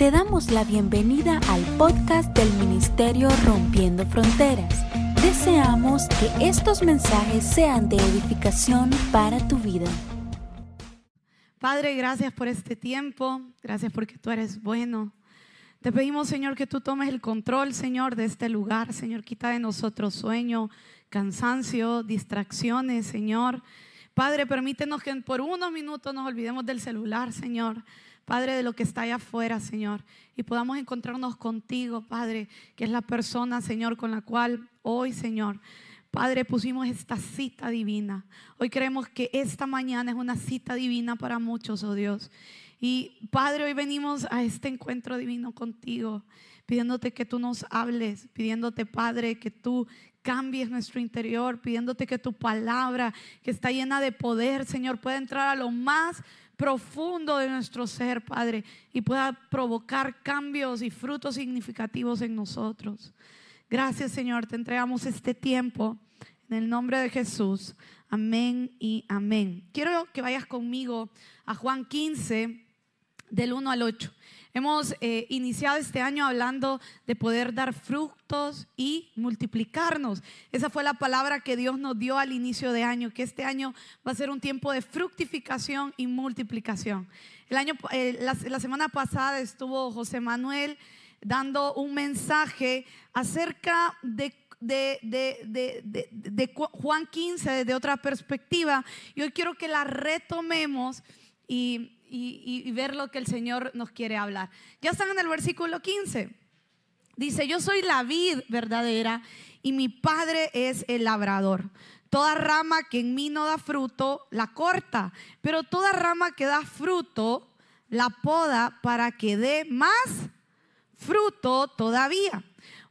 Te damos la bienvenida al podcast del Ministerio Rompiendo Fronteras. Deseamos que estos mensajes sean de edificación para tu vida. Padre, gracias por este tiempo, gracias porque tú eres bueno. Te pedimos, Señor, que tú tomes el control, Señor, de este lugar. Señor, quita de nosotros sueño, cansancio, distracciones, Señor. Padre, permítenos que por unos minutos nos olvidemos del celular, Señor. Padre, de lo que está allá afuera, Señor. Y podamos encontrarnos contigo, Padre, que es la persona, Señor, con la cual hoy, Señor, Padre, pusimos esta cita divina. Hoy creemos que esta mañana es una cita divina para muchos, oh Dios. Y Padre, hoy venimos a este encuentro divino contigo, pidiéndote que tú nos hables, pidiéndote, Padre, que tú cambies nuestro interior, pidiéndote que tu palabra, que está llena de poder, Señor, pueda entrar a lo más profundo de nuestro ser, Padre, y pueda provocar cambios y frutos significativos en nosotros. Gracias, Señor, te entregamos este tiempo en el nombre de Jesús. Amén y amén. Quiero que vayas conmigo a Juan 15 del 1 al 8. Hemos eh, iniciado este año hablando de poder dar frutos y multiplicarnos. Esa fue la palabra que Dios nos dio al inicio de año, que este año va a ser un tiempo de fructificación y multiplicación. El año, eh, la, semana pasada estuvo José Manuel dando un mensaje acerca de de, Juan 15 desde otra perspectiva. Y hoy quiero que la retomemos y y, ver lo que el Señor nos quiere hablar. Ya están en el versículo 15. Dice, yo soy la vid verdadera y mi padre es el labrador. Toda rama que en mí no da fruto, la corta, pero toda rama que da fruto, la poda para que dé más fruto todavía.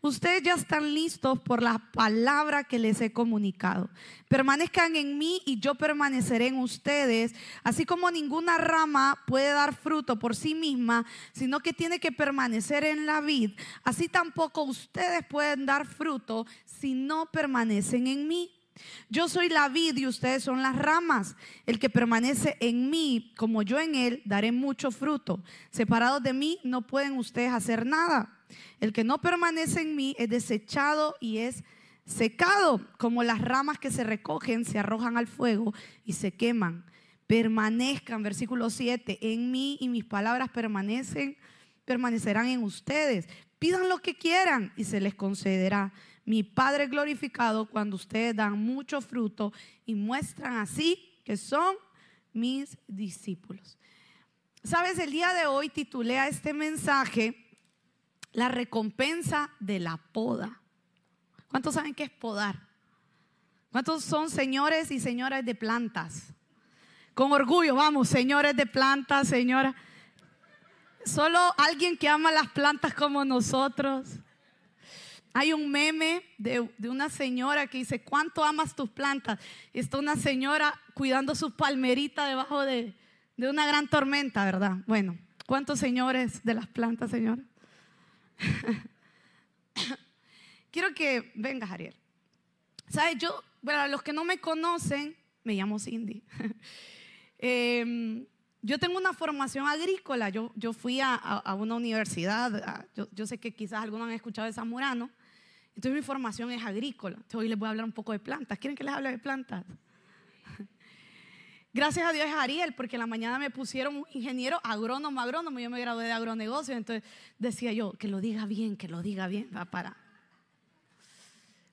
Ustedes ya están listos por la palabra que les he comunicado. Permanezcan en mí y yo permaneceré en ustedes, así como ninguna rama puede dar fruto por sí misma, sino que tiene que permanecer en la vid. Así tampoco ustedes pueden dar fruto si no permanecen en mí. Yo soy la vid y ustedes son las ramas. El que permanece en mí, como yo en él, daré mucho fruto. Separados de mí, no pueden ustedes hacer nada. El que no permanece en mí es desechado y es secado, como las ramas que se recogen, se arrojan al fuego y se queman. Permanezcan, versículo 7, en mí y mis palabras permanecen, permanecerán en ustedes. Pidan lo que quieran y se les concederá. Mi Padre glorificado cuando ustedes dan mucho fruto y muestran así que son mis discípulos. Sabes, el día de hoy titulé a este mensaje la recompensa de la poda. ¿Cuántos saben qué es podar? ¿Cuántos son señores y señoras de plantas? Con orgullo, vamos, señores de plantas, señora. Solo alguien que ama las plantas como nosotros. Hay un meme de, una señora que dice, ¿cuánto amas tus plantas? Está una señora cuidando su palmerita debajo de, de una gran tormenta, ¿verdad? Bueno, ¿cuántos señores de las plantas, señora? Quiero que vengas, Ariel. ¿Sabes? Yo, para los que no me conocen, me llamo Cindy. Em, yo tengo una formación agrícola. Yo, yo fui a, una universidad. yo, sé que quizás algunos han escuchado de Zamorano. Entonces mi formación es agrícola. Entonces hoy les voy a hablar un poco de plantas. ¿Quieren que les hable de plantas? Gracias a Dios es Ariel, porque la mañana me pusieron un ingeniero agrónomo, agrónomo. Yo me gradué de agronegocio, entonces decía yo, que lo diga bien, que lo diga bien, va para.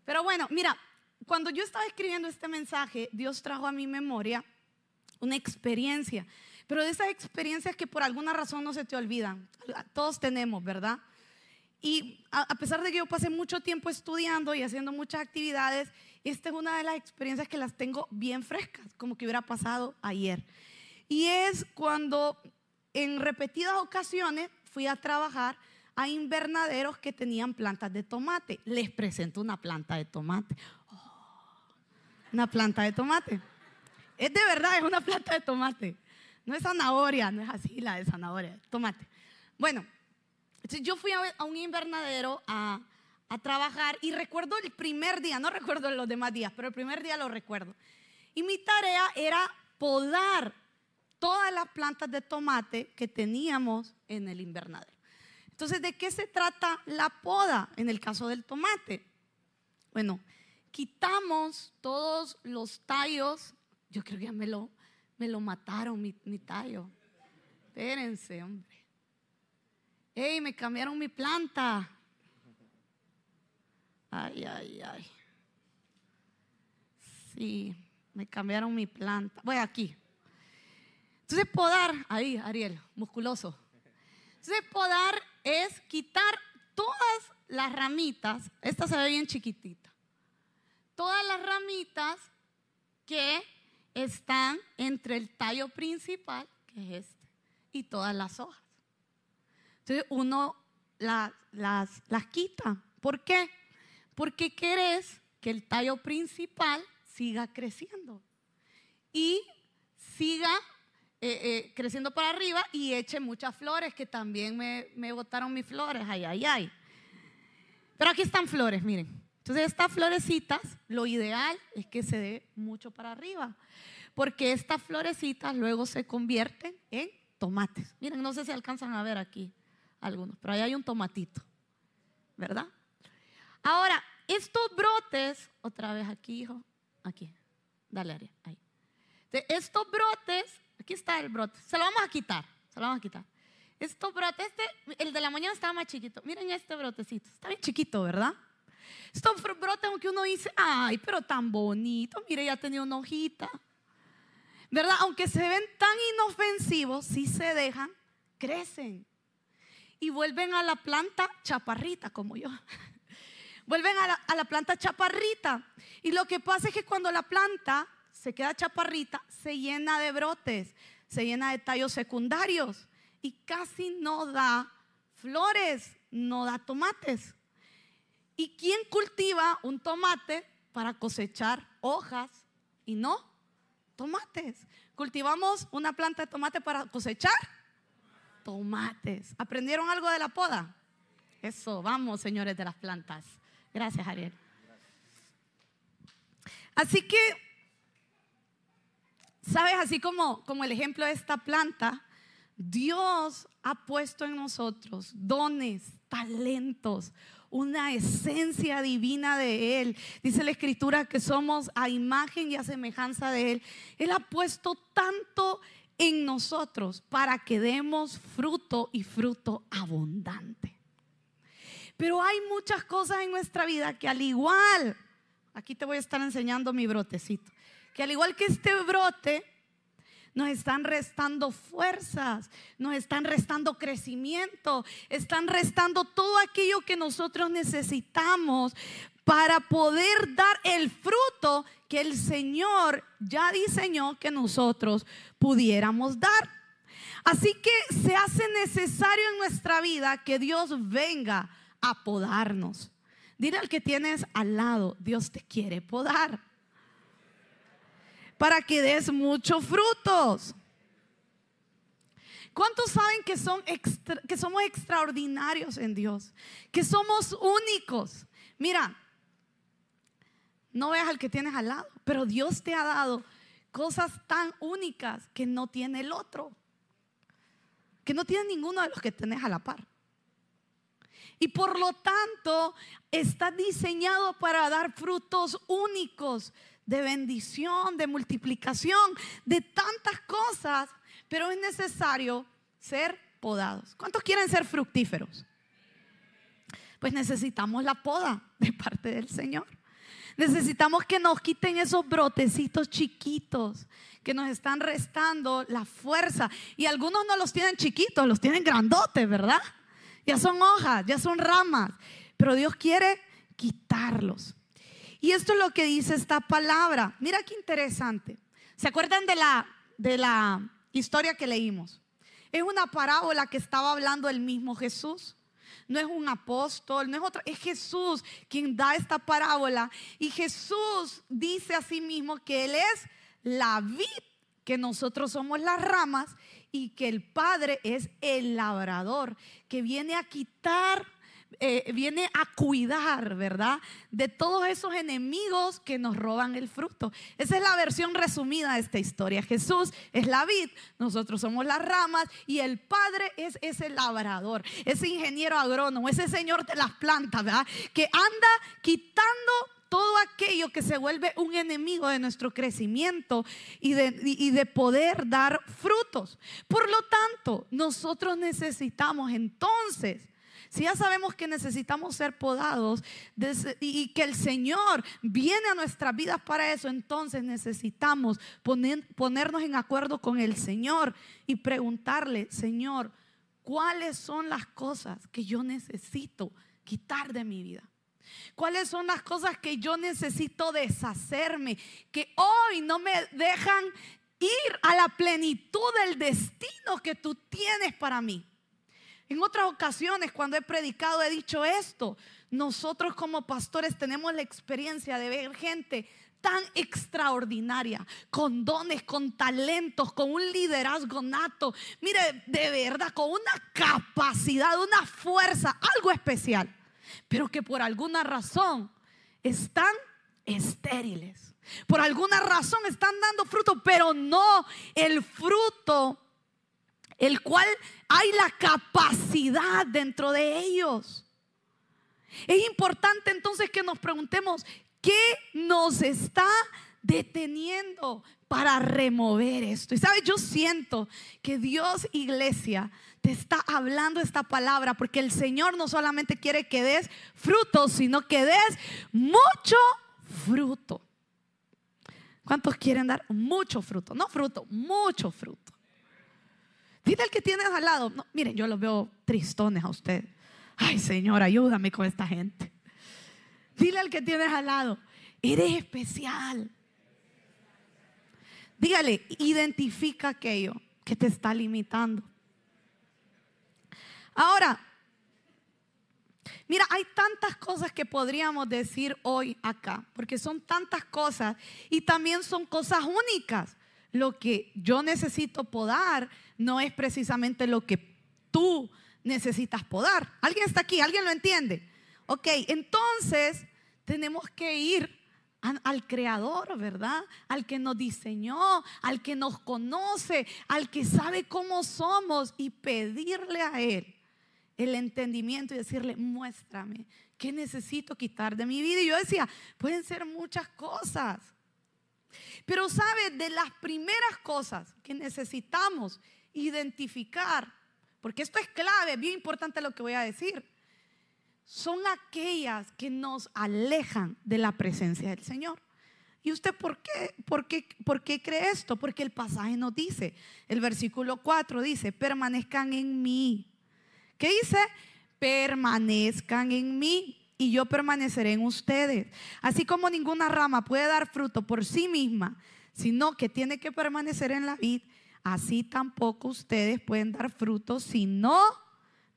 Pero bueno, mira, cuando yo estaba escribiendo este mensaje, Dios trajo a mi memoria una experiencia, pero de esas experiencias que por alguna razón no se te olvidan. Todos tenemos, ¿verdad? Y a pesar de que yo pasé mucho tiempo estudiando y haciendo muchas actividades, esta es una de las experiencias que las tengo bien frescas, como que hubiera pasado ayer. Y es cuando en repetidas ocasiones fui a trabajar a invernaderos que tenían plantas de tomate. Les presento una planta de tomate. Oh, una planta de tomate. Es de verdad, es una planta de tomate. No es zanahoria, no es así la de zanahoria, tomate. Bueno, yo fui a un invernadero a a trabajar y recuerdo el primer día, no recuerdo los demás días, pero el primer día lo recuerdo. Y mi tarea era podar todas las plantas de tomate que teníamos en el invernadero. Entonces, ¿de qué se trata la poda en el caso del tomate? Bueno, quitamos todos los tallos. Yo creo que ya me lo, me lo mataron, mi, tallo. Espérense, hombre. ¡Ey, me cambiaron mi planta! Ay, ay, ay. Sí, me cambiaron mi planta. Voy aquí. Entonces, podar, ahí, Ariel, musculoso. Entonces, podar es quitar todas las ramitas. Esta se ve bien chiquitita. Todas las ramitas que están entre el tallo principal, que es este, y todas las hojas. Entonces, uno las, las, las quita. ¿Por qué? Porque querés que el tallo principal siga creciendo y siga eh, eh, creciendo para arriba y eche muchas flores, que también me, me botaron mis flores, ay, ay, ay. Pero aquí están flores, miren. Entonces estas florecitas, lo ideal es que se dé mucho para arriba, porque estas florecitas luego se convierten en tomates. Miren, no sé si alcanzan a ver aquí algunos, pero ahí hay un tomatito, ¿verdad? Ahora, estos brotes, otra vez aquí, hijo, aquí, dale, Ariel, ahí. Estos brotes Aquí está el brote. Se lo vamos a quitar. Se lo vamos a quitar. Estos brotes, este, el de la mañana estaba más chiquito. Miren este brotecito. Está bien chiquito, ¿verdad? Estos brotes, aunque uno dice, ay, pero tan bonito. Mire, ya tenía una hojita. ¿Verdad? Aunque se ven tan inofensivos, si se dejan, crecen. Y vuelven a la planta chaparrita, como yo. vuelven a la, planta chaparrita. Y lo que pasa es que cuando la planta se queda chaparrita, se llena de brotes, se llena de tallos secundarios y casi no da flores, no da tomates. ¿Y quién cultiva un tomate para cosechar hojas y no tomates? Cultivamos una planta de tomate para cosechar tomates. ¿Aprendieron algo de la poda? Eso, vamos, señores de las plantas. Gracias, Ariel. Así que Sabes, así como, como el ejemplo de esta planta, Dios ha puesto en nosotros dones, talentos, una esencia divina de Él. Dice la escritura que somos a imagen y a semejanza de Él. Él ha puesto tanto en nosotros para que demos fruto y fruto abundante. Pero hay muchas cosas en nuestra vida que al igual, aquí te voy a estar enseñando mi brotecito que al igual que este brote, nos están restando fuerzas, nos están restando crecimiento, están restando todo aquello que nosotros necesitamos para poder dar el fruto que el Señor ya diseñó que nosotros pudiéramos dar. Así que se hace necesario en nuestra vida que Dios venga a podarnos. Dile al que tienes al lado, Dios te quiere podar para que des muchos frutos. ¿Cuántos saben que, son que somos extraordinarios en Dios? Que somos únicos. Mira, no veas al que tienes al lado, pero Dios te ha dado cosas tan únicas que no tiene el otro. Que no tiene ninguno de los que tenés a la par. Y por lo tanto, está diseñado para dar frutos únicos de bendición, de multiplicación, de tantas cosas, pero es necesario ser podados. ¿Cuántos quieren ser fructíferos? Pues necesitamos la poda de parte del Señor. Necesitamos que nos quiten esos brotecitos chiquitos que nos están restando la fuerza. Y algunos no los tienen chiquitos, los tienen grandotes, ¿verdad? Ya son hojas, ya son ramas. Pero Dios quiere quitarlos. Y esto es lo que dice esta palabra. Mira qué interesante. ¿Se acuerdan de la, de la historia que leímos? Es una parábola que estaba hablando el mismo Jesús. No es un apóstol, no es otro, es Jesús quien da esta parábola. Y Jesús dice a sí mismo que Él es la vid, que nosotros somos las ramas y que el Padre es el labrador, que viene a quitar eh, viene a cuidar, ¿verdad? De todos esos enemigos que nos roban el fruto. Esa es la versión resumida de esta historia. Jesús es la vid, nosotros somos las ramas y el Padre es ese labrador, ese ingeniero agrónomo, ese señor de las plantas, ¿verdad? Que anda quitando todo aquello que se vuelve un enemigo de nuestro crecimiento y de, poder dar frutos. Por lo tanto, nosotros necesitamos entonces si ya sabemos que necesitamos ser podados y que el Señor viene a nuestras vidas para eso, entonces necesitamos ponernos en acuerdo con el Señor y preguntarle, Señor, ¿cuáles son las cosas que yo necesito quitar de mi vida? ¿Cuáles son las cosas que yo necesito deshacerme? Que hoy no me dejan ir a la plenitud del destino que tú tienes para mí. En otras ocasiones, cuando he predicado, he dicho esto. Nosotros como pastores tenemos la experiencia de ver gente tan extraordinaria, con dones, con talentos, con un liderazgo nato. Mire, de verdad, con una capacidad, una fuerza, algo especial. Pero que por alguna razón están estériles. Por alguna razón están dando fruto, pero no el fruto el cual hay la capacidad dentro de ellos. Es importante entonces que nos preguntemos, ¿qué nos está deteniendo para remover esto? Y sabes, yo siento que Dios, iglesia, te está hablando esta palabra porque el Señor no solamente quiere que des fruto, sino que des mucho fruto. ¿Cuántos quieren dar mucho fruto? No fruto, mucho fruto. Dile al que tienes al lado. Miren, yo los veo tristones a usted. Ay, Señor, ayúdame con esta gente. Dile al que tienes al lado, eres especial. Dígale, identifica aquello que te está limitando. Ahora, mira, hay tantas cosas que podríamos decir hoy acá, porque son tantas cosas y también son cosas únicas. Lo que yo necesito podar no es precisamente lo que tú necesitas podar. ¿Alguien está aquí? ¿Alguien lo entiende? Ok, entonces tenemos que ir al creador, ¿verdad? Al que nos diseñó, al que nos conoce, al que sabe cómo somos y pedirle a Él el entendimiento y decirle, muéstrame, ¿qué necesito quitar de mi vida? Y yo decía, pueden ser muchas cosas. Pero sabe, de las primeras cosas que necesitamos identificar, porque esto es clave, bien importante lo que voy a decir, son aquellas que nos alejan de la presencia del Señor. ¿Y usted por qué, por qué, por qué cree esto? Porque el pasaje nos dice, el versículo 4 dice, permanezcan en mí. ¿Qué dice? Permanezcan en mí y yo permaneceré en ustedes. Así como ninguna rama puede dar fruto por sí misma, sino que tiene que permanecer en la vid, así tampoco ustedes pueden dar fruto si no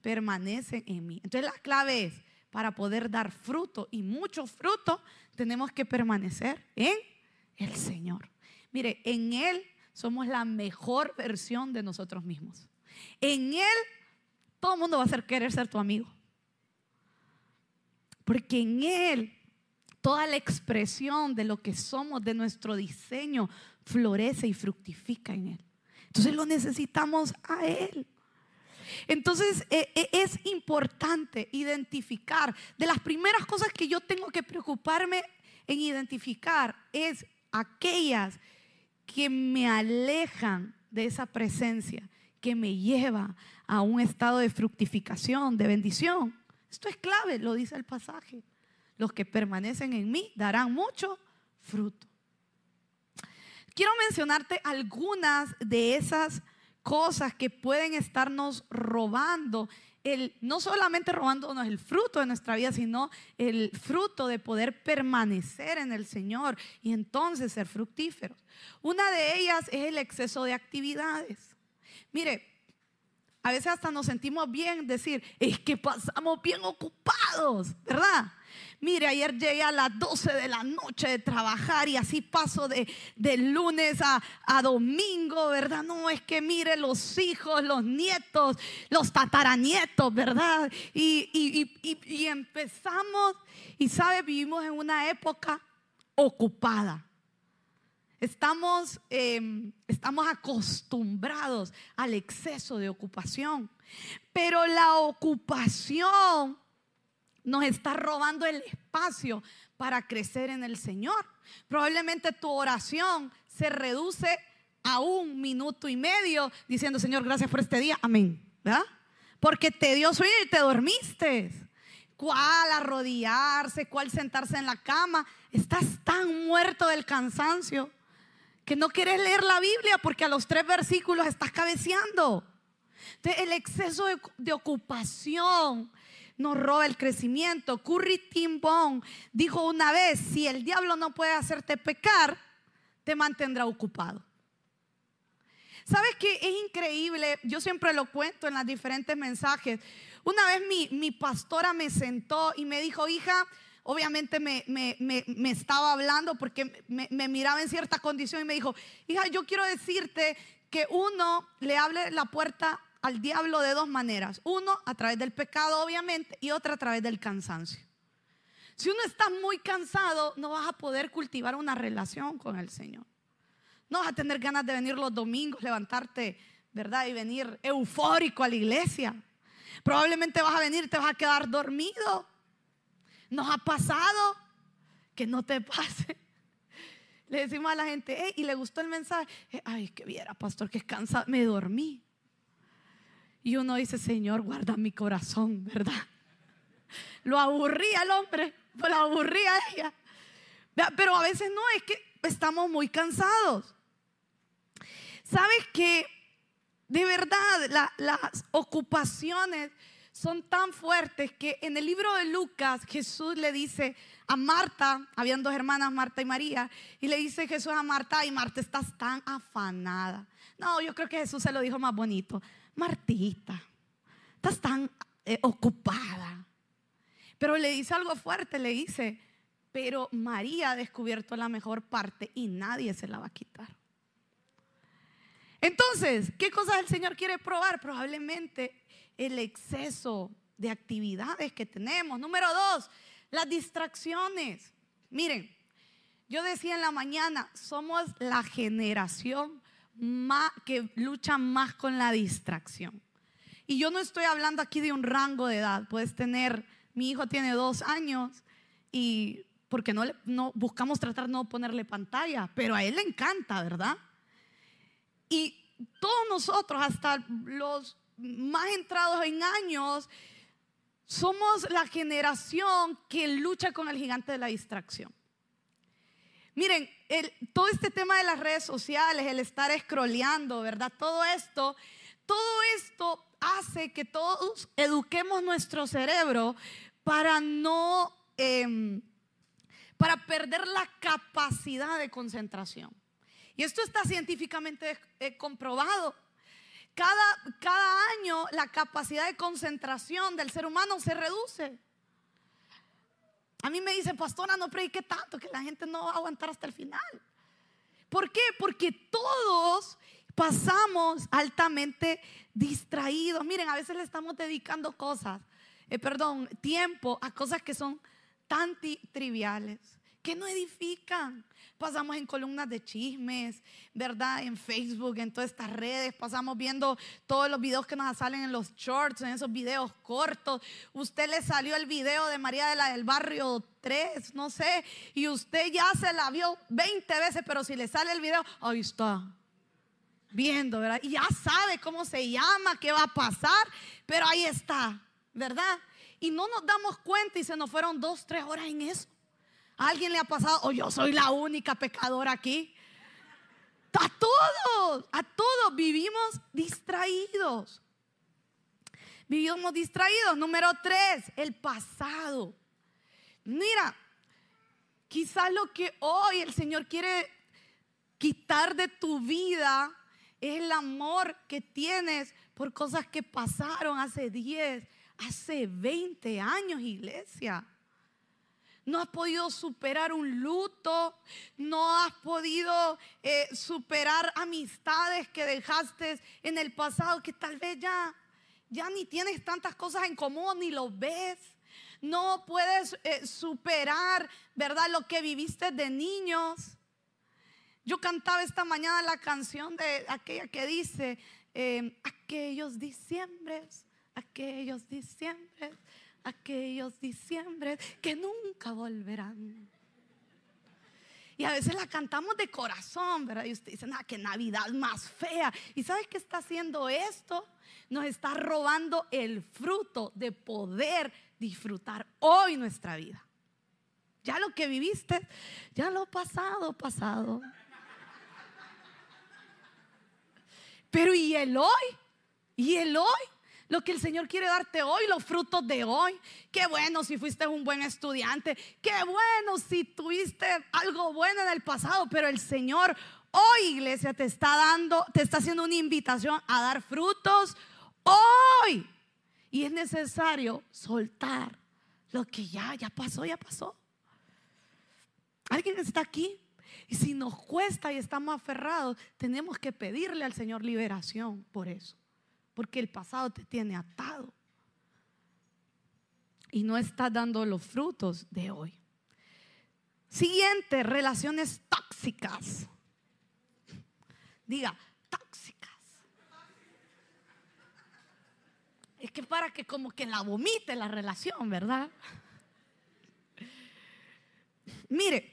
permanecen en mí. Entonces la clave es, para poder dar fruto y mucho fruto, tenemos que permanecer en el Señor. Mire, en Él somos la mejor versión de nosotros mismos. En Él todo el mundo va a ser, querer ser tu amigo. Porque en Él toda la expresión de lo que somos, de nuestro diseño, florece y fructifica en Él. Entonces lo necesitamos a Él. Entonces e, e, es importante identificar, de las primeras cosas que yo tengo que preocuparme en identificar es aquellas que me alejan de esa presencia, que me lleva a un estado de fructificación, de bendición. Esto es clave, lo dice el pasaje. Los que permanecen en mí darán mucho fruto quiero mencionarte algunas de esas cosas que pueden estarnos robando el, no solamente robándonos el fruto de nuestra vida, sino el fruto de poder permanecer en el Señor y entonces ser fructíferos. Una de ellas es el exceso de actividades. Mire, a veces hasta nos sentimos bien decir, es que pasamos bien ocupados, ¿verdad? Mire, ayer llegué a las 12 de la noche de trabajar y así paso de, lunes a, domingo, ¿verdad? No, es que mire los hijos, los nietos, los tataranietos, ¿verdad? Y, y empezamos, y sabe, vivimos en una época ocupada. Estamos, em, estamos acostumbrados al exceso de ocupación, pero la ocupación nos está robando el espacio para crecer en el Señor. Probablemente tu oración se reduce a un minuto y medio diciendo, Señor, gracias por este día. Amén. ¿Verdad? Porque te dio sueño y te dormiste. ¿Cuál arrodillarse? ¿Cuál sentarse en la cama? Estás tan muerto del cansancio que no quieres leer la Biblia porque a los tres versículos estás cabeceando. Entonces, el exceso de, ocupación nos roba el crecimiento. Curry Timbón dijo una vez, si el diablo no puede hacerte pecar, te mantendrá ocupado. ¿Sabes qué? Es increíble, yo siempre lo cuento en los diferentes mensajes. Una vez mi pastora me sentó y me dijo, hija, obviamente me, estaba hablando porque me, miraba en cierta condición y me dijo, hija, yo quiero decirte que uno le hable la puerta al diablo de dos maneras. Uno, a través del pecado, obviamente, y otra a través del cansancio. Si uno está muy cansado, no vas a poder cultivar una relación con el Señor. No vas a tener ganas de venir los domingos, levantarte, ¿verdad? Y venir eufórico a la iglesia. Probablemente vas a venir te vas a quedar dormido. Nos ha pasado que no te pase. Le decimos a la gente, y le gustó el mensaje. Ay, que viera, pastor, que cansado. Me dormí. Y uno dice, Señor, guarda mi corazón, ¿verdad? Lo aburría el hombre, lo aburría ella. Pero a veces no, es que estamos muy cansados. ¿Sabes que de verdad las ocupaciones son tan fuertes que en el libro de Lucas Jesús le dice a Marta, habían dos hermanas, Marta y María, y le dice Jesús a Marta, y Marta, estás tan afanada. No, yo creo que Jesús se lo dijo más bonito. Martita, estás tan eh, ocupada. Pero le dice algo fuerte, le dice, pero María ha descubierto la mejor parte y nadie se la va a quitar. Entonces, ¿qué cosas el Señor quiere probar? Probablemente el exceso de actividades que tenemos. Número dos, las distracciones. Miren, yo decía en la mañana, somos la generación más, que lucha más con la distracción. Y yo no estoy hablando aquí de un rango de edad. Puedes tener, mi hijo tiene dos años y porque no, no buscamos tratar de no ponerle pantalla, pero a él le encanta, ¿verdad? Y todos nosotros, hasta los más entrados en años, somos la generación que lucha con el gigante de la distracción. Miren, todo este tema de las redes sociales, el estar scrolleando, ¿verdad? Todo esto, todo esto hace que todos eduquemos nuestro cerebro para no, em, para perder la capacidad de concentración. Y esto está científicamente eh, comprobado. Cada, cada año la capacidad de concentración del ser humano se reduce. A mí me dicen, pastora, no predique tanto que la gente no va a aguantar hasta el final. ¿Por qué? Porque todos pasamos altamente distraídos. Miren, a veces le estamos dedicando cosas, eh, perdón, tiempo a cosas que son tan triviales, que no edifican pasamos en columnas de chismes, ¿verdad? En Facebook, en todas estas redes, pasamos viendo todos los videos que nos salen en los shorts, en esos videos cortos. Usted le salió el video de María de la del Barrio 3, no sé, y usted ya se la vio 20 veces, pero si le sale el video, ahí está. Viendo, ¿verdad? Y ya sabe cómo se llama, qué va a pasar, pero ahí está, ¿verdad? Y no nos damos cuenta y se nos fueron dos, tres horas en eso. ¿A alguien le ha pasado? O yo soy la única pecadora aquí. A todos, a todos vivimos distraídos. Vivimos distraídos. Número tres, el pasado. Mira, quizás lo que hoy el Señor quiere quitar de tu vida Es el amor que tienes por cosas que pasaron hace 10, hace 20 años, iglesia. No has podido superar un luto, no has podido eh, superar amistades que dejaste en el pasado que tal vez ya, ya ni tienes tantas cosas en común ni lo ves. No puedes eh, superar, ¿verdad? Lo que viviste de niños. Yo cantaba esta mañana la canción de aquella que dice, em, aquellos diciembres, aquellos diciembres, aquellos diciembres que nunca volverán. Y a veces la cantamos de corazón, ¿verdad? Y usted dice, ah, qué Navidad más fea. ¿Y sabes qué está haciendo esto? Nos está robando el fruto de poder disfrutar hoy nuestra vida. Ya lo que viviste, ya lo pasado, pasado. Pero ¿y el hoy? ¿Y el hoy? Lo que el Señor quiere darte hoy, los frutos de hoy. Qué bueno si fuiste un buen estudiante. Qué bueno si tuviste algo bueno en el pasado. Pero el Señor hoy, iglesia, te está dando, te está haciendo una invitación a dar frutos hoy. Y es necesario soltar lo que ya, ya pasó, ya pasó. ¿Alguien está aquí? Y si nos cuesta y estamos aferrados, tenemos que pedirle al Señor liberación por eso. Porque el pasado te tiene atado. Y no está dando los frutos de hoy. Siguiente, relaciones tóxicas. Diga, tóxicas. Es que para que como que la vomite la relación, ¿verdad? Mire,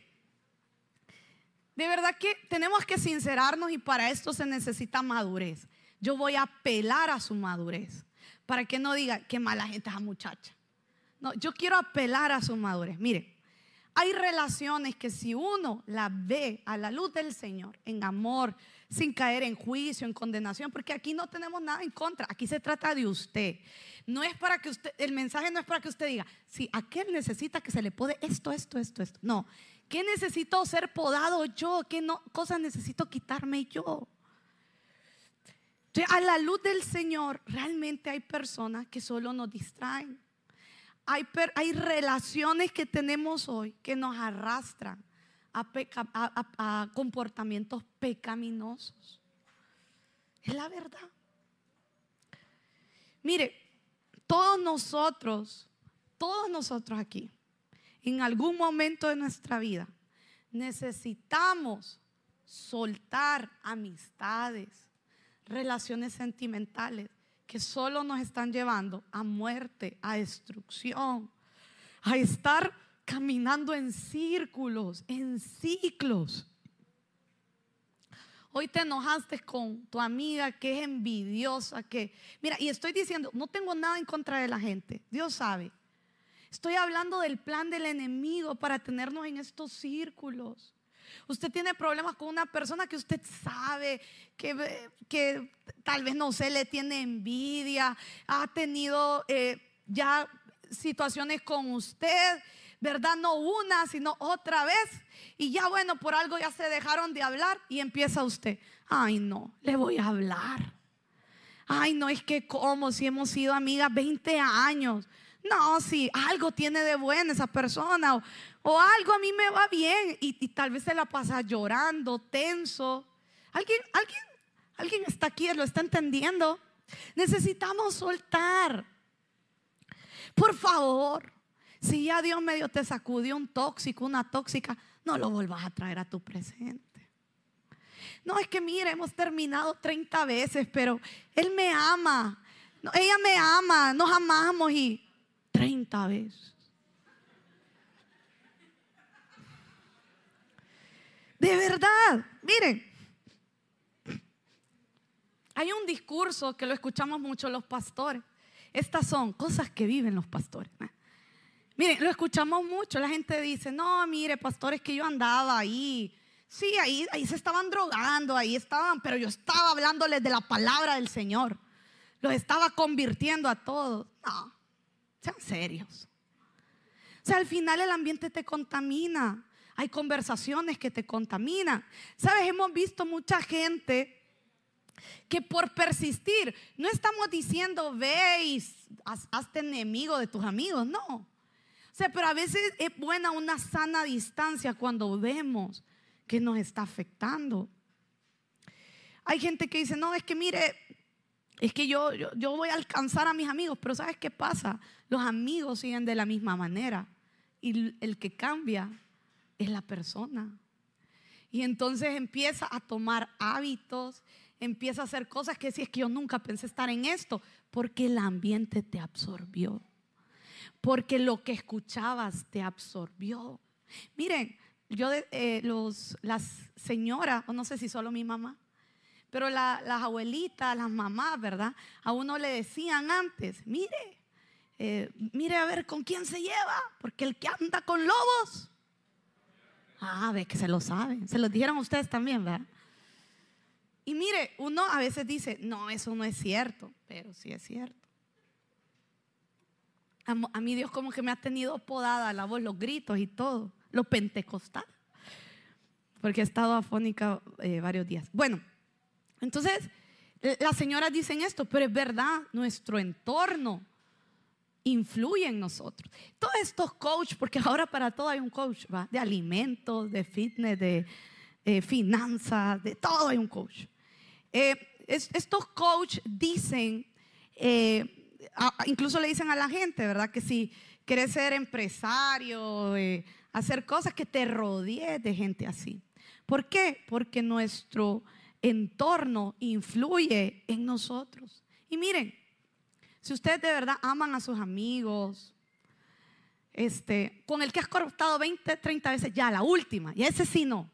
de verdad que tenemos que sincerarnos y para esto se necesita madurez. Yo voy a apelar a su madurez para que no diga qué mala gente es esa muchacha. No, yo quiero apelar a su madurez. Mire, hay relaciones que si uno las ve a la luz del Señor, en amor, sin caer en juicio, en condenación, porque aquí no tenemos nada en contra, aquí se trata de usted. No es para que usted, el mensaje no es para que usted diga, si aquel necesita que se le pode esto, esto, esto, esto. No, ¿Qué necesito ser podado yo? ¿Qué no, cosas necesito quitarme yo? A la luz del Señor, realmente hay personas que solo nos distraen. Hay, hay relaciones que tenemos hoy que nos arrastran a comportamientos pecaminosos. Es la verdad. Mire, todos nosotros, todos nosotros aquí, en algún momento de nuestra vida necesitamos soltar amistades, relaciones sentimentales que solo nos están llevando a muerte, a destrucción, a estar caminando en círculos, en ciclos. Hoy te enojaste con tu amiga que es envidiosa, que, mira, y estoy diciendo, no tengo nada en contra de la gente, Dios sabe, Estoy hablando del plan del enemigo para tenernos en estos círculos. Usted tiene problemas con una persona que usted sabe que, que tal vez no se le tiene envidia, ha tenido eh, ya situaciones con usted, ¿verdad? No una, sino otra vez. Y ya bueno, por algo ya se dejaron de hablar y empieza usted, ay no, le voy a hablar. Ay no, es que como si hemos sido amigas 20 años. No, si algo tiene de bueno esa persona algo a mí me va bien y, tal vez se la pasa llorando, tenso. ¿Alguien, alguien, alguien está aquí, lo está entendiendo. Necesitamos soltar. Por favor, si ya Dios medio te sacudió un tóxico, una tóxica, no lo vuelvas a traer a tu presente. No, es que mire, hemos terminado 30 veces, pero Él me ama. ella me ama, nos amamos y 30 veces. De verdad, miren, hay un discurso que lo escuchamos mucho los pastores. Estas son cosas que viven los pastores. Miren, lo escuchamos mucho. La gente dice, no, mire, pastores, que yo andaba ahí. Sí, ahí, ahí se estaban drogando, ahí estaban, pero yo estaba hablándoles de la palabra del Señor. Los estaba convirtiendo a todos. No, sean serios. O sea, al final el ambiente te contamina. Hay conversaciones que te contaminan. Sabes, hemos visto mucha gente que por persistir, no estamos diciendo, veis, hazte enemigo de tus amigos, no. O sea, pero a veces es buena una sana distancia cuando vemos que nos está afectando. Hay gente que dice, no, es que mire, es que yo, yo, voy a alcanzar a mis amigos, pero ¿sabes qué pasa? Los amigos siguen de la misma manera y el que cambia es la persona. Y entonces empieza a tomar hábitos, empieza a hacer cosas que si es que yo nunca pensé estar en esto, porque el ambiente te absorbió, porque lo que escuchabas te absorbió. Miren, yo, eh, los, las señoras, o no sé si solo mi mamá, pero las abuelitas, las mamás, ¿verdad? A uno le decían antes, mire, eh, mire a ver con quién se lleva, porque el que anda con lobos. Ah, ve que se lo saben. Se lo dijeron ustedes también, ¿verdad? Y mire, uno a veces dice, no, eso no es cierto, pero sí es cierto. A, mí Dios como que me ha tenido podada la voz, los gritos y todo, lo pentecostal, porque he estado afónica eh, varios días. Bueno, entonces, las señoras dicen esto, pero es verdad, nuestro entorno influye en nosotros. Todos estos coaches, porque ahora para todo hay un coach, ¿va? de alimentos, de fitness, de eh, finanzas, de todo hay un coach. Eh, estos coaches dicen, eh, incluso le dicen a la gente, ¿verdad? Que si quieres ser empresario, hacer cosas, que te rodees de gente así. ¿Por qué? Porque nuestro entorno influye en nosotros. Y miren, si ustedes de verdad aman a sus amigos, este, con el que has cortado 20, 30 veces, ya la última, y ese sí no.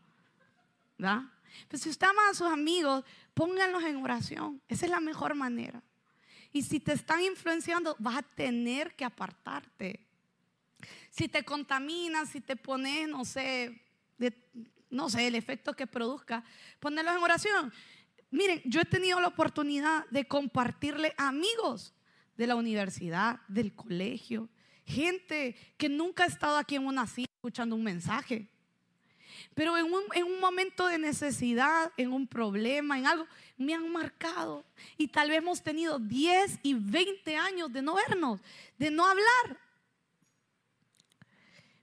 ¿verdad? Pero si usted ama a sus amigos, pónganlos en oración. Esa es la mejor manera. Y si te están influenciando, vas a tener que apartarte. Si te contaminas, si te pones, no sé, no sé, el efecto que produzca, ponerlos en oración. Miren, yo he tenido la oportunidad de compartirle a amigos de la universidad, del colegio, gente que nunca ha estado aquí en una silla escuchando un mensaje. Pero en un, en un, momento de necesidad, en un problema, en algo, me han marcado. Y tal vez hemos tenido 10 y 20 años de no vernos, de no hablar.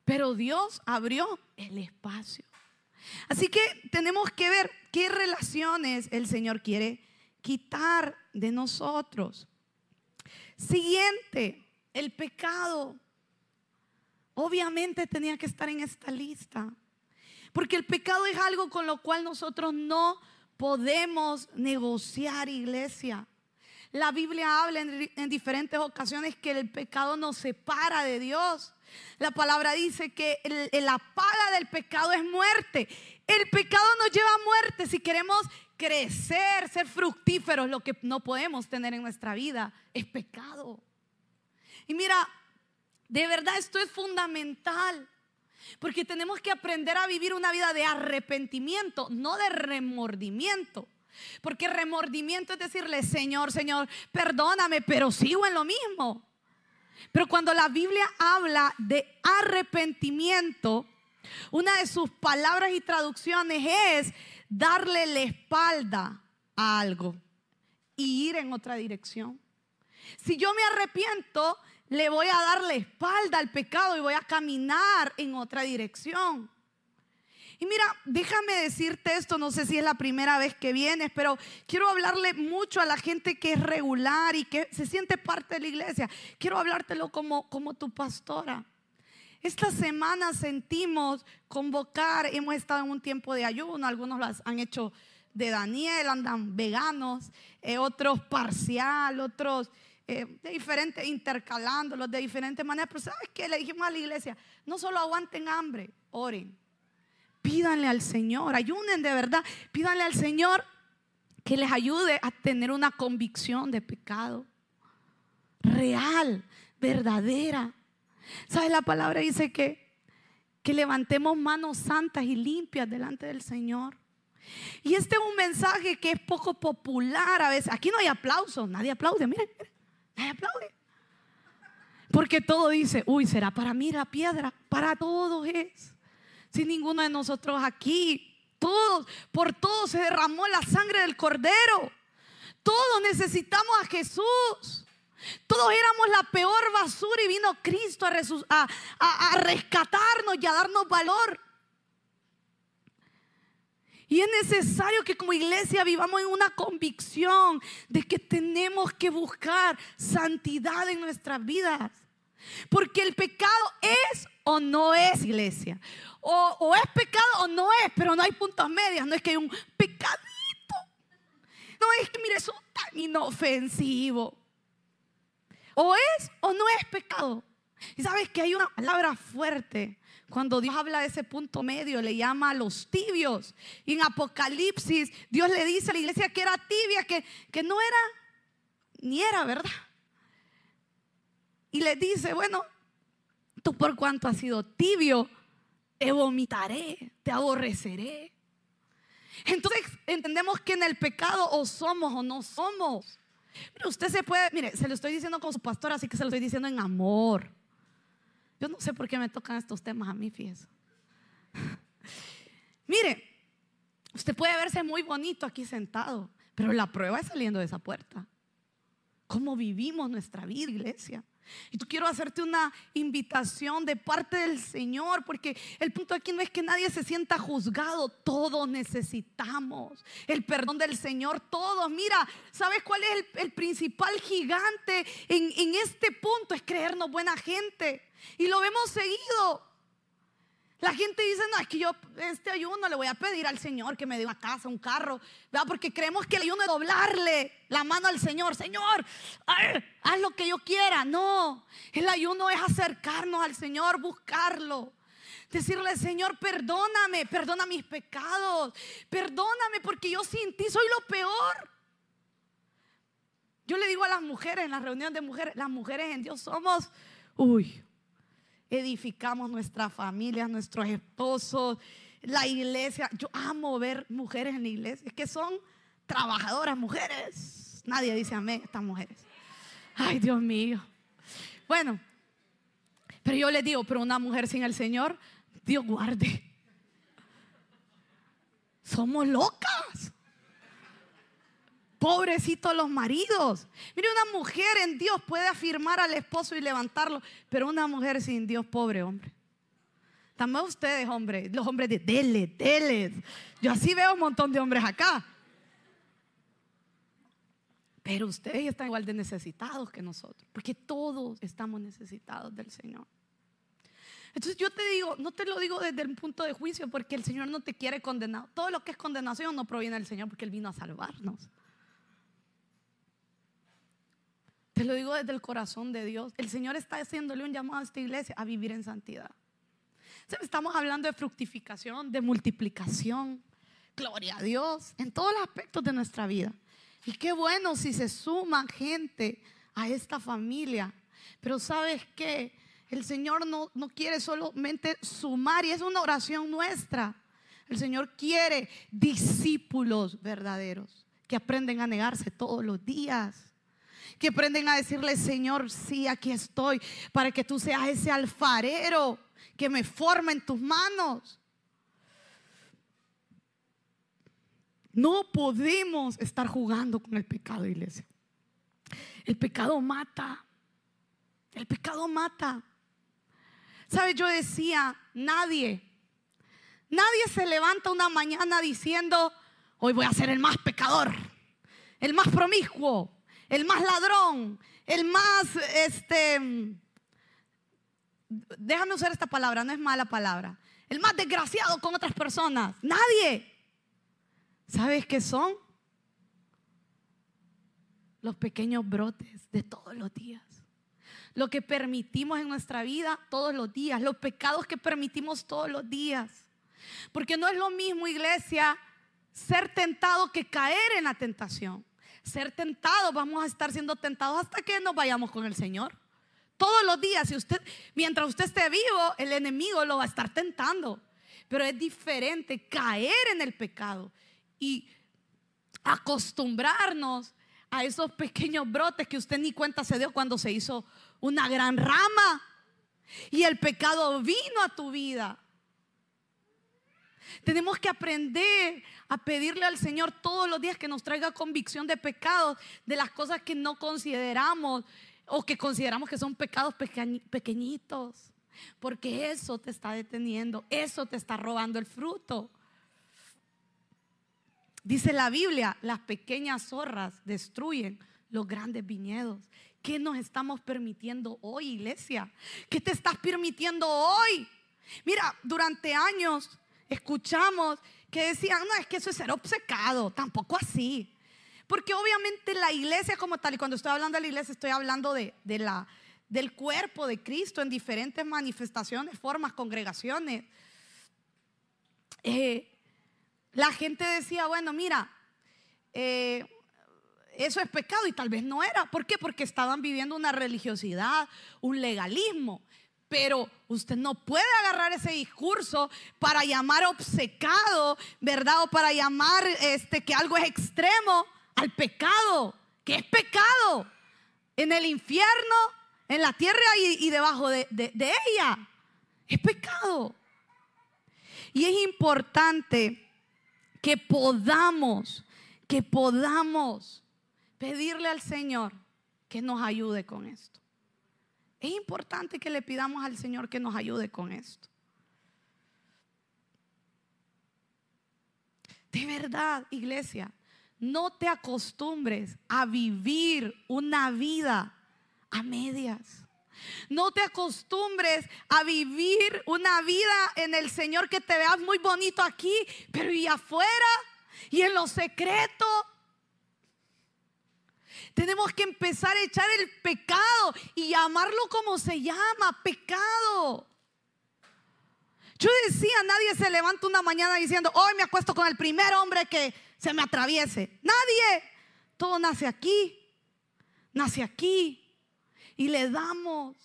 Pero Dios abrió el espacio. Así que tenemos que ver qué relaciones el Señor quiere quitar de nosotros. Siguiente, el pecado. Obviamente tenía que estar en esta lista. Porque el pecado es algo con lo cual nosotros no podemos negociar, iglesia. La Biblia habla en, diferentes ocasiones que el pecado nos separa de Dios. La palabra dice que la paga del pecado es muerte. El pecado nos lleva a muerte. Si queremos crecer, ser fructíferos, lo que no podemos tener en nuestra vida es pecado. Y mira, de verdad esto es fundamental. Porque tenemos que aprender a vivir una vida de arrepentimiento, no de remordimiento. Porque remordimiento es decirle, Señor, Señor, perdóname, pero sigo en lo mismo. Pero cuando la Biblia habla de arrepentimiento, una de sus palabras y traducciones es darle la espalda a algo y ir en otra dirección. Si yo me arrepiento, le voy a dar la espalda al pecado y voy a caminar en otra dirección. Y mira, déjame decirte esto, no sé si es la primera vez que vienes, pero quiero hablarle mucho a la gente que es regular y que se siente parte de la iglesia. Quiero hablártelo como, como tu pastora. Esta semana sentimos convocar, hemos estado en un tiempo de ayuno, algunos las han hecho de Daniel, andan veganos, eh, otros parcial, otros eh, de diferentes, intercalándolos de diferentes maneras. Pero ¿sabes qué? Le dijimos a la iglesia, no solo aguanten hambre, oren pídanle al Señor, ayunen de verdad, pídanle al Señor que les ayude a tener una convicción de pecado real, verdadera. ¿Sabes? La palabra dice que, que levantemos manos santas y limpias delante del Señor. Y este es un mensaje que es poco popular a veces. Aquí no hay aplausos, nadie aplaude, miren, nadie aplaude. Porque todo dice, uy, será para mí la piedra, para todos es. Si ninguno de nosotros aquí, todos, por todos se derramó la sangre del cordero. Todos necesitamos a Jesús. Todos éramos la peor basura y vino Cristo a, rescatarnos y a darnos valor. Y es necesario que como iglesia vivamos en una convicción de que tenemos que buscar santidad en nuestras vidas. Porque el pecado es o no es iglesia. O, es pecado o no es, pero no hay puntos medios. No es que hay un pecadito. No es que, mire, eso es tan inofensivo. O es o no es pecado. Y sabes que hay una palabra fuerte. Cuando Dios habla de ese punto medio, le llama a los tibios. Y en Apocalipsis, Dios le dice a la iglesia que era tibia, que, que no era, ni era, ¿verdad? Y le dice, bueno, tú por cuanto has sido tibio, te vomitaré, te aborreceré. Entonces entendemos que en el pecado o somos o no somos. Mire, usted se puede, mire, se lo estoy diciendo con su pastor, así que se lo estoy diciendo en amor. Yo no sé por qué me tocan estos temas a mí, fíjese. mire, usted puede verse muy bonito aquí sentado, pero la prueba es saliendo de esa puerta. ¿Cómo vivimos nuestra vida, iglesia? Y tú quiero hacerte una invitación de parte del Señor, porque el punto aquí no es que nadie se sienta juzgado, todos necesitamos el perdón del Señor, todos. Mira, ¿sabes cuál es el, principal gigante en, en este punto? Es creernos buena gente. Y lo vemos seguido. La gente dice, no, es que yo este ayuno le voy a pedir al Señor que me dé una casa, un carro, ¿verdad? Porque creemos que el ayuno es doblarle la mano al Señor. Señor, haz lo que yo quiera. No, el ayuno es acercarnos al Señor, buscarlo. Decirle, Señor, perdóname, perdona mis pecados, perdóname porque yo sin ti soy lo peor. Yo le digo a las mujeres en la reunión de mujeres, las mujeres en Dios somos, uy, edificamos nuestra familia, nuestros esposos, la iglesia. Yo amo ver mujeres en la iglesia, es que son trabajadoras mujeres. Nadie dice amén, estas mujeres. Ay, Dios mío. Bueno, pero yo les digo, pero una mujer sin el Señor, Dios guarde. Somos locas. Pobrecitos los maridos. Mire, una mujer en Dios puede afirmar al esposo y levantarlo, pero una mujer sin Dios, pobre hombre. También ustedes, hombres, los hombres de dele, dele. Yo así veo un montón de hombres acá. Pero ustedes están igual de necesitados que nosotros, porque todos estamos necesitados del Señor. Entonces yo te digo, no te lo digo desde el punto de juicio, porque el Señor no te quiere condenar. Todo lo que es condenación no proviene del Señor, porque Él vino a salvarnos. Te lo digo desde el corazón de Dios. El Señor está haciéndole un llamado a esta iglesia a vivir en santidad. Estamos hablando de fructificación, de multiplicación. Gloria a Dios en todos los aspectos de nuestra vida. Y qué bueno si se suma gente a esta familia. Pero sabes que el Señor no, no quiere solamente sumar y es una oración nuestra. El Señor quiere discípulos verdaderos que aprenden a negarse todos los días que aprenden a decirle, Señor, sí, aquí estoy, para que tú seas ese alfarero que me forma en tus manos. No podemos estar jugando con el pecado, iglesia. El pecado mata. El pecado mata. ¿Sabes? Yo decía, nadie, nadie se levanta una mañana diciendo, hoy voy a ser el más pecador, el más promiscuo, el más ladrón, el más, este, déjame usar esta palabra, no es mala palabra, el más desgraciado con otras personas. Nadie. ¿Sabes qué son? Los pequeños brotes de todos los días. Lo que permitimos en nuestra vida todos los días. Los pecados que permitimos todos los días. Porque no es lo mismo, iglesia, ser tentado que caer en la tentación ser tentados, vamos a estar siendo tentados hasta que nos vayamos con el Señor. Todos los días, si usted, mientras usted esté vivo, el enemigo lo va a estar tentando. Pero es diferente caer en el pecado y acostumbrarnos a esos pequeños brotes que usted ni cuenta se dio cuando se hizo una gran rama y el pecado vino a tu vida. Tenemos que aprender a pedirle al Señor todos los días que nos traiga convicción de pecados, de las cosas que no consideramos o que consideramos que son pecados pequeñitos. Porque eso te está deteniendo, eso te está robando el fruto. Dice la Biblia, las pequeñas zorras destruyen los grandes viñedos. ¿Qué nos estamos permitiendo hoy, iglesia? ¿Qué te estás permitiendo hoy? Mira, durante años escuchamos que decían, no, es que eso es ser obcecado, tampoco así. Porque obviamente la iglesia como tal, y cuando estoy hablando de la iglesia estoy hablando de, la, del cuerpo de Cristo en diferentes manifestaciones, formas, congregaciones. Eh, la gente decía, bueno, mira, eh, eso es pecado y tal vez no era. ¿Por qué? Porque estaban viviendo una religiosidad, un legalismo. Pero usted no puede agarrar ese discurso para llamar obcecado, ¿verdad? O para llamar este, que algo es extremo al pecado, que es pecado en el infierno, en la tierra y, debajo de, de ella. Es pecado. Y es importante que podamos, que podamos pedirle al Señor que nos ayude con esto. Es importante que le pidamos al Señor que nos ayude con esto. De verdad, iglesia, no te acostumbres a vivir una vida a medias. No te acostumbres a vivir una vida en el Señor que te veas muy bonito aquí, pero y afuera y en lo secreto tenemos que empezar a echar el pecado y llamarlo como se llama, pecado. Yo decía, nadie se levanta una mañana diciendo, hoy me acuesto con el primer hombre que se me atraviese. Nadie. Todo nace aquí. Nace aquí. Y le damos.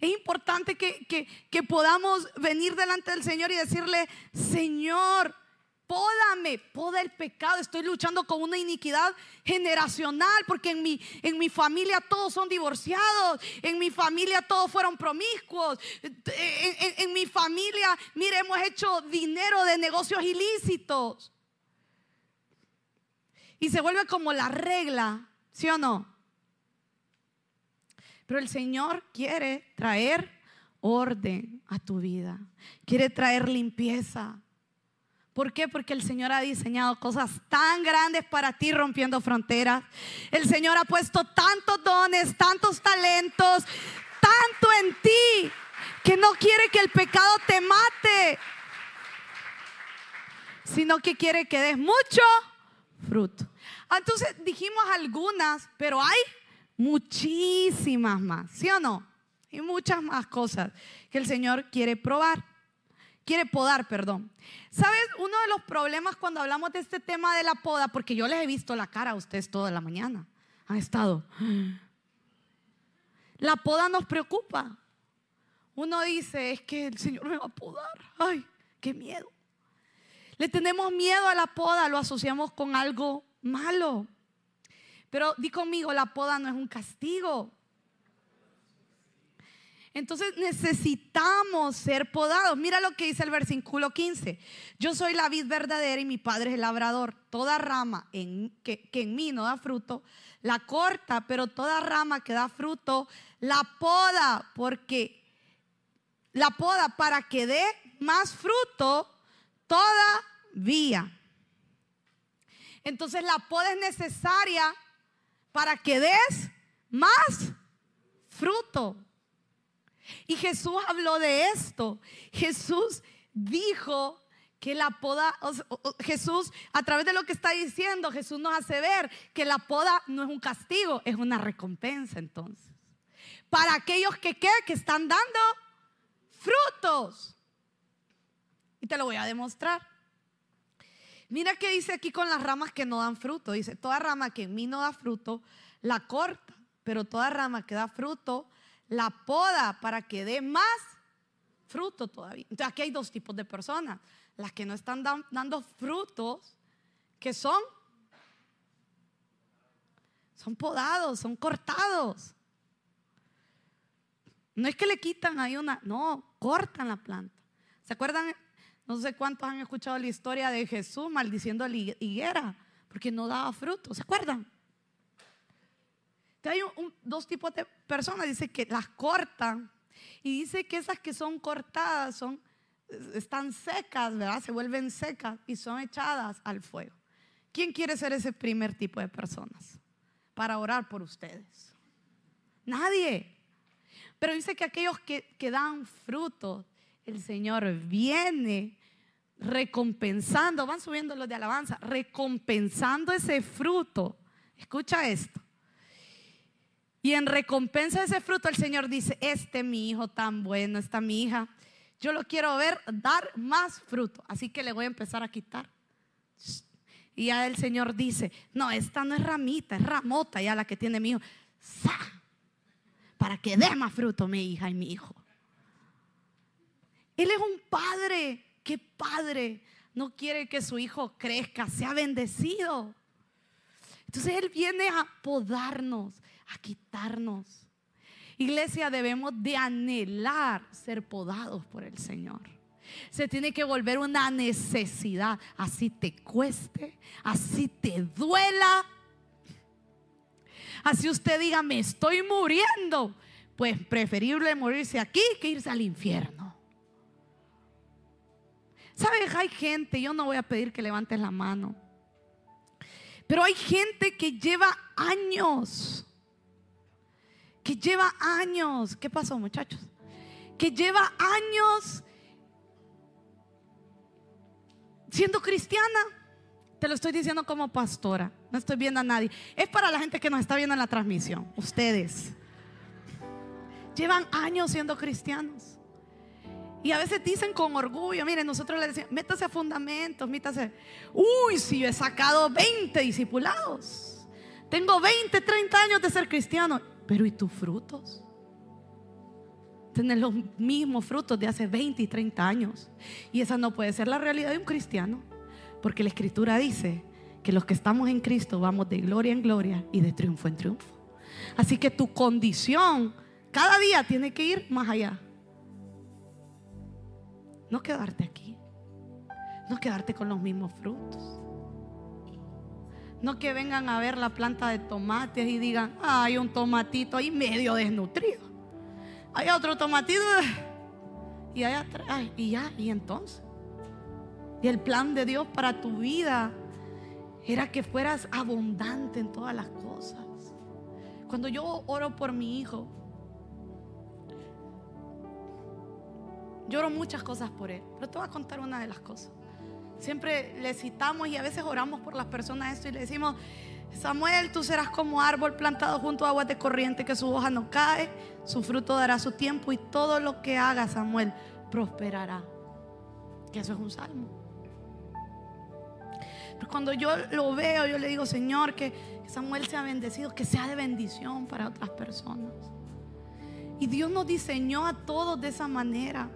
Es importante que, que podamos venir delante del Señor y decirle, Señor, Pódame, poda el pecado. Estoy luchando con una iniquidad generacional porque en mi, en mi familia todos son divorciados. En mi familia todos fueron promiscuos. En, mi familia, mire, hemos hecho dinero de negocios ilícitos. Y se vuelve como la regla, ¿sí o no? Pero el Señor quiere traer orden a tu vida. Quiere traer limpieza. ¿Por qué? Porque el Señor ha diseñado cosas tan grandes para ti rompiendo fronteras. El Señor ha puesto tantos dones, tantos talentos, tanto en ti, que no quiere que el pecado te mate, sino que quiere que des mucho fruto. Entonces dijimos algunas, pero hay muchísimas más, ¿sí o no? Y muchas más cosas que el Señor quiere probar quiere podar, perdón. ¿Sabes? Uno de los problemas cuando hablamos de este tema de la poda, porque yo les he visto la cara a ustedes toda la mañana, han estado. La poda nos preocupa. Uno dice, es que el Señor me va a podar. Ay, qué miedo. Le tenemos miedo a la poda, lo asociamos con algo malo. Pero di conmigo, la poda no es un castigo. Entonces necesitamos ser podados. Mira lo que dice el versículo 15. Yo soy la vid verdadera y mi padre es el labrador. Toda rama que, que en mí no da fruto, la corta, pero toda rama que da fruto, la poda, porque la poda para que dé más fruto todavía. Entonces la poda es necesaria para que des más fruto. Y Jesús habló de esto. Jesús dijo que la poda, Jesús, a través de lo que está diciendo, Jesús nos hace ver que la poda no es un castigo, es una recompensa entonces. Para aquellos que, que están dando frutos. Y te lo voy a demostrar. Mira qué dice aquí con las ramas que no dan fruto. Dice, toda rama que en mí no da fruto, la corta, pero toda rama que da fruto, la poda para que dé más fruto todavía. Entonces aquí hay dos tipos de personas. Las que no están dando frutos, que son, son podados, son cortados. No es que le quitan ahí una, no, cortan la planta. ¿Se acuerdan? No sé cuántos han escuchado la historia de Jesús maldiciendo a la higuera porque no daba fruto. ¿Se acuerdan? Hay dos tipos de personas. Dice que las cortan y dice que esas que son cortadas son, están secas, ¿verdad? Se vuelven secas y son echadas al fuego. ¿Quién quiere ser ese primer tipo de personas para orar por ustedes? Nadie. Pero dice que aquellos que, que dan fruto, el Señor viene recompensando, van subiendo los de alabanza, recompensando ese fruto. Escucha esto. Y en recompensa de ese fruto el Señor dice, este mi hijo tan bueno, esta mi hija, yo lo quiero ver dar más fruto, así que le voy a empezar a quitar. Y ya el Señor dice, no, esta no es ramita, es ramota ya la que tiene mi hijo. Para que dé más fruto mi hija y mi hijo. Él es un padre, qué padre. No quiere que su hijo crezca, sea bendecido. Entonces Él viene a podarnos, a quitarnos. Iglesia, debemos de anhelar ser podados por el Señor. Se tiene que volver una necesidad. Así te cueste, así te duela. Así usted diga, me estoy muriendo. Pues preferible morirse aquí que irse al infierno. ¿Sabes? Hay gente, yo no voy a pedir que levantes la mano, pero hay gente que lleva años que lleva años, ¿qué pasó muchachos? Que lleva años siendo cristiana. Te lo estoy diciendo como pastora, no estoy viendo a nadie. Es para la gente que nos está viendo en la transmisión, ustedes. Llevan años siendo cristianos. Y a veces dicen con orgullo, miren, nosotros le decimos, métase a fundamentos, métase. Uy, si yo he sacado 20 discipulados. Tengo 20, 30 años de ser cristiano. Pero ¿y tus frutos? Tener los mismos frutos de hace 20 y 30 años. Y esa no puede ser la realidad de un cristiano. Porque la escritura dice que los que estamos en Cristo vamos de gloria en gloria y de triunfo en triunfo. Así que tu condición cada día tiene que ir más allá. No quedarte aquí. No quedarte con los mismos frutos. No que vengan a ver la planta de tomates y digan, hay un tomatito ahí medio desnutrido. Hay otro tomatito y hay atrás, y ya, y entonces. Y el plan de Dios para tu vida era que fueras abundante en todas las cosas. Cuando yo oro por mi hijo, lloro muchas cosas por él, pero te voy a contar una de las cosas. Siempre le citamos y a veces oramos por las personas esto y le decimos, Samuel, tú serás como árbol plantado junto a aguas de corriente que su hoja no cae, su fruto dará su tiempo y todo lo que haga Samuel prosperará. Que eso es un salmo. Pero cuando yo lo veo, yo le digo, Señor, que Samuel sea bendecido, que sea de bendición para otras personas. Y Dios nos diseñó a todos de esa manera.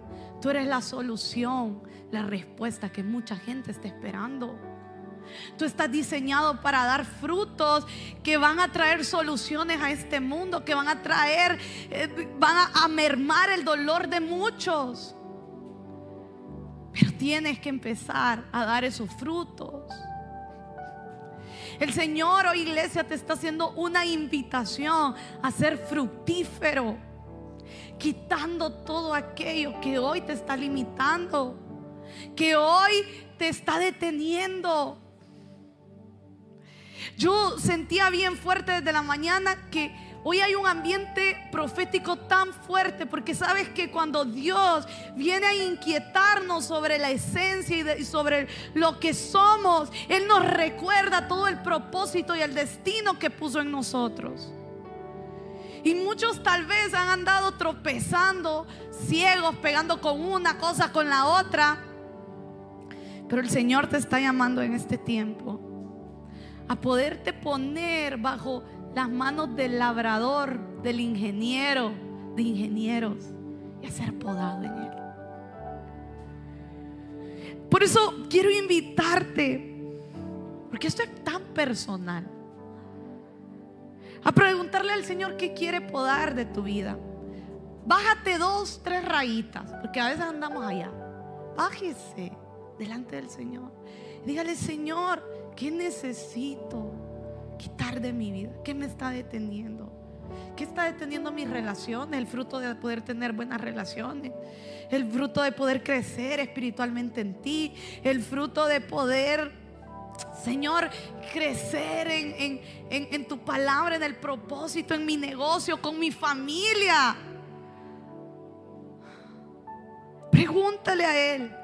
Tú eres la solución, la respuesta que mucha gente está esperando. Tú estás diseñado para dar frutos que van a traer soluciones a este mundo, que van a traer, eh, van a, mermar el dolor de muchos. Pero tienes que empezar a dar esos frutos. El Señor, hoy iglesia, te está haciendo una invitación a ser fructífero quitando todo aquello que hoy te está limitando, que hoy te está deteniendo. Yo sentía bien fuerte desde la mañana que hoy hay un ambiente profético tan fuerte porque sabes que cuando Dios viene a inquietarnos sobre la esencia y, sobre lo que somos, Él nos recuerda todo el propósito y el destino que puso en nosotros. Y muchos tal vez han andado tropezando, ciegos, pegando con una cosa, con la otra. Pero el Señor te está llamando en este tiempo a poderte poner bajo las manos del labrador, del ingeniero, de ingenieros y a ser podado en él. Por eso quiero invitarte, porque esto es tan personal a preguntarle al Señor qué quiere podar de tu vida. Bájate dos, tres rayitas, porque a veces andamos allá. Bájese. delante del Señor. Dígale, Señor, ¿qué necesito quitar de mi vida? ¿Qué me está deteniendo? ¿Qué está deteniendo mis relaciones? El fruto de poder tener buenas relaciones. El fruto de poder crecer espiritualmente en ti. El fruto de poder, Señor, crecer en, en tu palabra, en el propósito, en mi negocio, con mi familia. Pregúntale a Él.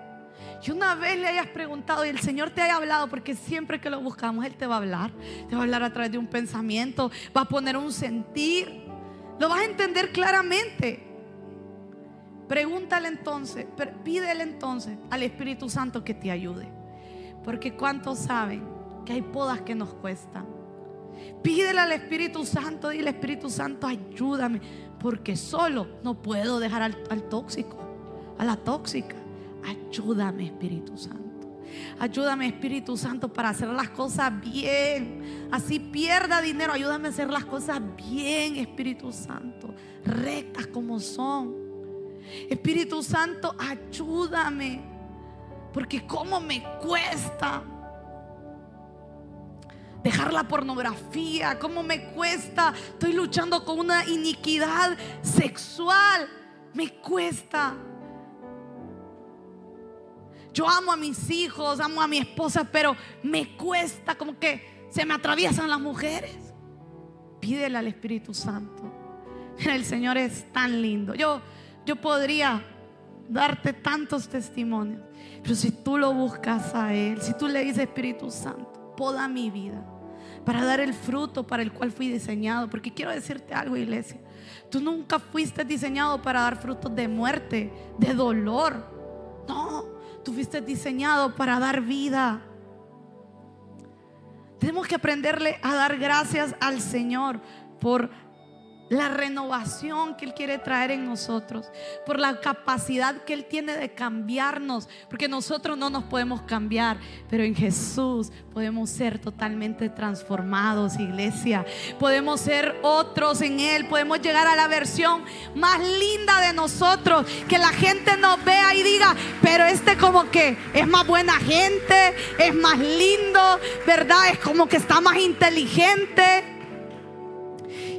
Y una vez le hayas preguntado y el Señor te haya hablado, porque siempre que lo buscamos, Él te va a hablar. Te va a hablar a través de un pensamiento, va a poner un sentir. Lo vas a entender claramente. Pregúntale entonces, pídele entonces al Espíritu Santo que te ayude. Porque ¿cuántos saben que hay podas que nos cuestan? Pídele al Espíritu Santo, dile Espíritu Santo, ayúdame. Porque solo no puedo dejar al, al tóxico, a la tóxica. Ayúdame, Espíritu Santo. Ayúdame, Espíritu Santo, para hacer las cosas bien. Así pierda dinero. Ayúdame a hacer las cosas bien, Espíritu Santo. Rectas como son. Espíritu Santo, ayúdame. Porque cómo me cuesta dejar la pornografía, cómo me cuesta. Estoy luchando con una iniquidad sexual. Me cuesta. Yo amo a mis hijos, amo a mi esposa, pero me cuesta como que se me atraviesan las mujeres. Pídele al Espíritu Santo. El Señor es tan lindo. Yo, yo podría darte tantos testimonios, pero si tú lo buscas a Él, si tú le dices Espíritu Santo, poda mi vida para dar el fruto para el cual fui diseñado. Porque quiero decirte algo, iglesia. Tú nunca fuiste diseñado para dar frutos de muerte, de dolor. No, Tú fuiste diseñado para dar vida. Tenemos que aprenderle a dar gracias al Señor por la renovación que Él quiere traer en nosotros, por la capacidad que Él tiene de cambiarnos, porque nosotros no nos podemos cambiar, pero en Jesús podemos ser totalmente transformados, iglesia. Podemos ser otros en Él, podemos llegar a la versión más linda de nosotros, que la gente nos vea y diga, pero este como que es más buena gente, es más lindo, ¿verdad? Es como que está más inteligente.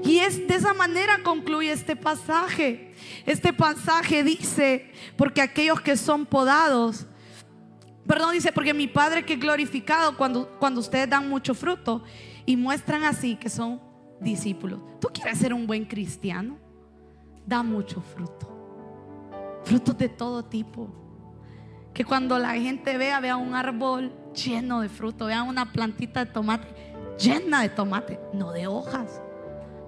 Y es de esa manera concluye este pasaje. Este pasaje dice, porque aquellos que son podados, perdón, dice, porque mi Padre que es glorificado cuando, cuando ustedes dan mucho fruto y muestran así que son discípulos. ¿Tú quieres ser un buen cristiano? Da mucho fruto. Frutos de todo tipo. Que cuando la gente vea, vea un árbol lleno de fruto, vea una plantita de tomate llena de tomate, no de hojas.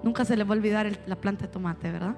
Nunca se le va a olvidar la planta de tomate, ¿verdad?